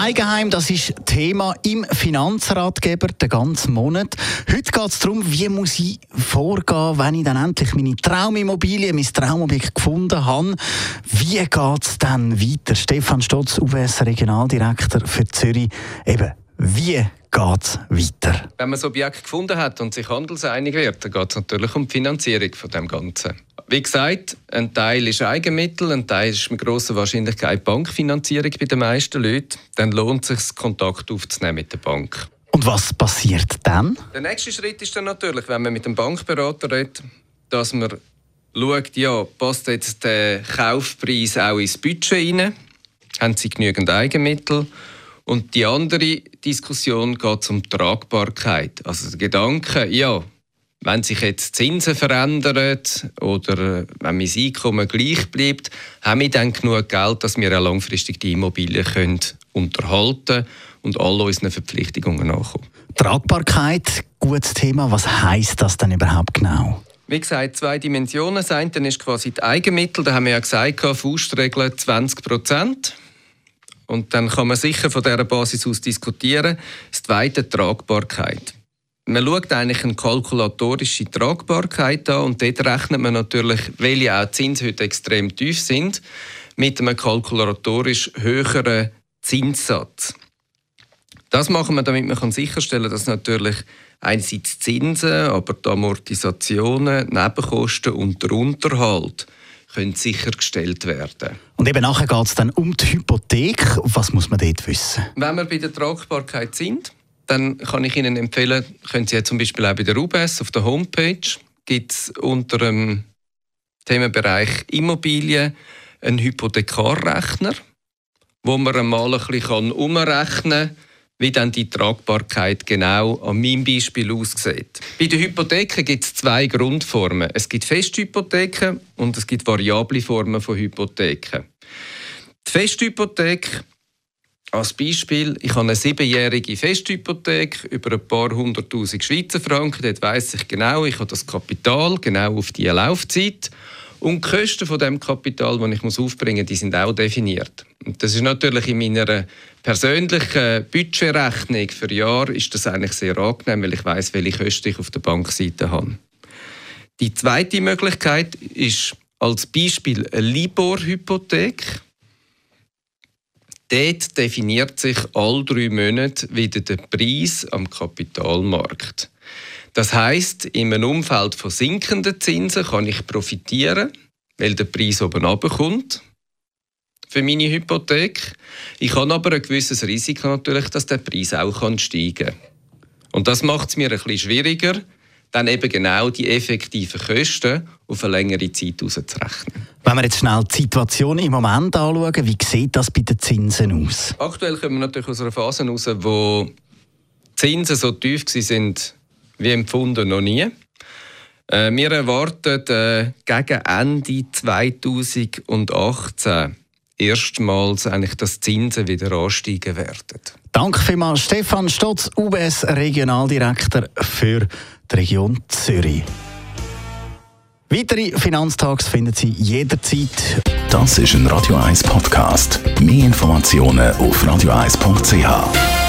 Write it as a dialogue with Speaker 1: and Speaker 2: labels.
Speaker 1: Eigenheim, das ist Thema im Finanzratgeber den ganzen Monat. Heute geht es darum, wie muss ich vorgehen, wenn ich dann endlich meine Traumimmobilie, mein Traumobjekt gefunden habe. Wie geht es dann weiter? Stefan Stotz, UBS Regionaldirektor für Zürich. Eben, wie geht es weiter?
Speaker 2: Wenn man das Objekt gefunden hat und sich handelseinig wird, dann geht es natürlich um die Finanzierung von dem Ganzen. Wie gesagt, ein Teil ist Eigenmittel, ein Teil ist mit grosser Wahrscheinlichkeit Bankfinanzierung bei den meisten Leuten. Dann lohnt es sich, Kontakt aufzunehmen mit der Bank.
Speaker 1: Und was passiert dann?
Speaker 2: Der nächste Schritt ist dann natürlich, wenn man mit dem Bankberater redet, dass man schaut, ja, passt jetzt der Kaufpreis auch ins Budget rein? Haben sie genügend Eigenmittel? Und die andere Diskussion geht um Tragbarkeit. Also der Gedanke, ja, wenn sich jetzt Zinsen verändern oder wenn mein Einkommen gleich bleibt, haben wir dann genug Geld, dass wir auch langfristig die Immobilien können unterhalten und all unseren Verpflichtungen nachkommen.
Speaker 1: Tragbarkeit, gutes Thema. Was heißt das denn überhaupt genau?
Speaker 2: Wie gesagt, zwei Dimensionen. Das eine ist quasi die Eigenmittel. Da haben wir ja gesagt, Faustregel 20 Prozent. Und dann kann man sicher von dieser Basis aus diskutieren. Das zweite Tragbarkeit man schaut eigentlich eine kalkulatorische Tragbarkeit an und dort rechnet man natürlich, weil ja auch Zinsen heute extrem tief sind, mit einem kalkulatorisch höheren Zinssatz. Das machen wir, damit man sicherstellen kann, dass natürlich einerseits Zinsen, aber die Amortisationen, Nebenkosten und der Unterhalt können sichergestellt werden.
Speaker 1: Und eben nachher geht es dann um die Hypothek. Was muss man dort wissen?
Speaker 2: Wenn wir bei der Tragbarkeit sind, dann kann ich Ihnen empfehlen, können Sie ja zum Beispiel auch bei der UBS auf der Homepage gibt es unter dem Themenbereich Immobilien einen Hypothekarrechner, wo man einmal ein bisschen umrechnen kann, wie dann die Tragbarkeit genau an meinem Beispiel aussieht. Bei den Hypotheken gibt es zwei Grundformen. Es gibt Festhypotheken und es gibt variable Formen von Hypotheken. Die Festhypothek als Beispiel, ich habe eine siebenjährige Festhypothek über ein paar hunderttausend Schweizer Franken. Dort weiss ich genau, ich habe das Kapital genau auf diese Laufzeit. Und die Kosten von dem Kapital, das ich aufbringen muss, die sind auch definiert. Und das ist natürlich in meiner persönlichen Budgetrechnung für Jahr ist das eigentlich sehr angenehm, weil ich weiß, welche Kosten ich auf der Bankseite habe. Die zweite Möglichkeit ist als Beispiel eine Libor-Hypothek. Dort definiert sich all drei Monate wieder der Preis am Kapitalmarkt. Das heißt, in einem Umfeld von sinkenden Zinsen kann ich profitieren, weil der Preis oben runterkommt für meine Hypothek. Ich habe aber ein gewisses Risiko natürlich, dass der Preis auch steigen kann. Und das macht es mir ein bisschen schwieriger, dann eben genau die effektiven Kosten auf eine längere Zeit auszurechnen.
Speaker 1: Wenn wir jetzt schnell die Situation im Moment anschauen, wie sieht das bei den Zinsen aus?
Speaker 2: Aktuell kommen wir natürlich aus einer Phase heraus, wo die Zinsen so tief sind wie empfunden noch nie. Äh, wir erwarten äh, gegen Ende 2018 erstmals eigentlich, dass die Zinsen wieder ansteigen werden.
Speaker 1: Danke vielmals, Stefan Stotz, UBS Regionaldirektor für die Region Zürich. Weitere Finanztags finden Sie jederzeit.
Speaker 3: Das ist ein Radio 1 Podcast. Mehr Informationen auf radio1.ch.